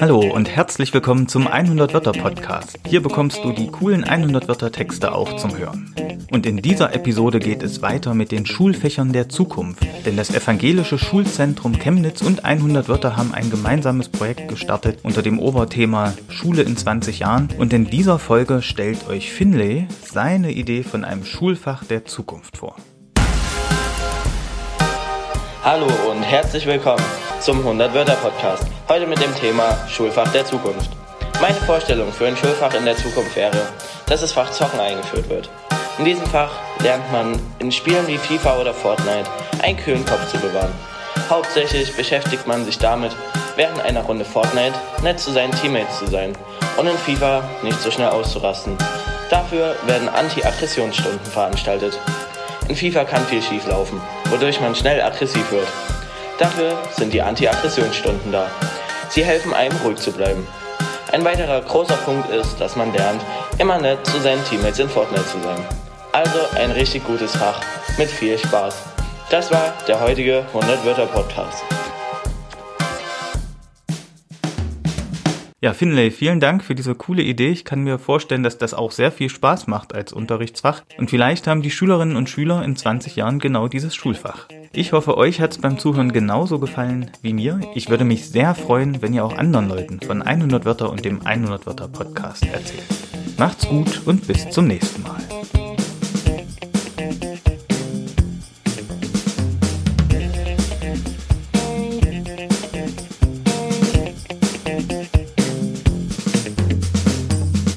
Hallo und herzlich willkommen zum 100 Wörter Podcast. Hier bekommst du die coolen 100 Wörter Texte auch zum Hören. Und in dieser Episode geht es weiter mit den Schulfächern der Zukunft. Denn das evangelische Schulzentrum Chemnitz und 100 Wörter haben ein gemeinsames Projekt gestartet unter dem Oberthema Schule in 20 Jahren. Und in dieser Folge stellt euch Finlay seine Idee von einem Schulfach der Zukunft vor. Hallo und herzlich willkommen zum 100 Wörter Podcast. Heute mit dem Thema Schulfach der Zukunft. Meine Vorstellung für ein Schulfach in der Zukunft wäre, dass das Fach Zocken eingeführt wird. In diesem Fach lernt man in Spielen wie FIFA oder Fortnite einen kühlen Kopf zu bewahren. Hauptsächlich beschäftigt man sich damit, während einer Runde Fortnite nett zu seinen Teammates zu sein und in FIFA nicht so schnell auszurasten. Dafür werden Anti-Aggressionsstunden veranstaltet. In FIFA kann viel schief laufen, wodurch man schnell aggressiv wird. Dafür sind die Anti-Aggressionsstunden da. Sie helfen einem ruhig zu bleiben. Ein weiterer großer Punkt ist, dass man lernt, immer nett zu seinen Teammates in Fortnite zu sein. Also ein richtig gutes Fach mit viel Spaß. Das war der heutige 100 Wörter Podcast. Ja, Finlay, vielen Dank für diese coole Idee. Ich kann mir vorstellen, dass das auch sehr viel Spaß macht als Unterrichtsfach. Und vielleicht haben die Schülerinnen und Schüler in 20 Jahren genau dieses Schulfach. Ich hoffe, euch hat es beim Zuhören genauso gefallen wie mir. Ich würde mich sehr freuen, wenn ihr auch anderen Leuten von 100 Wörter und dem 100 Wörter Podcast erzählt. Macht's gut und bis zum nächsten Mal.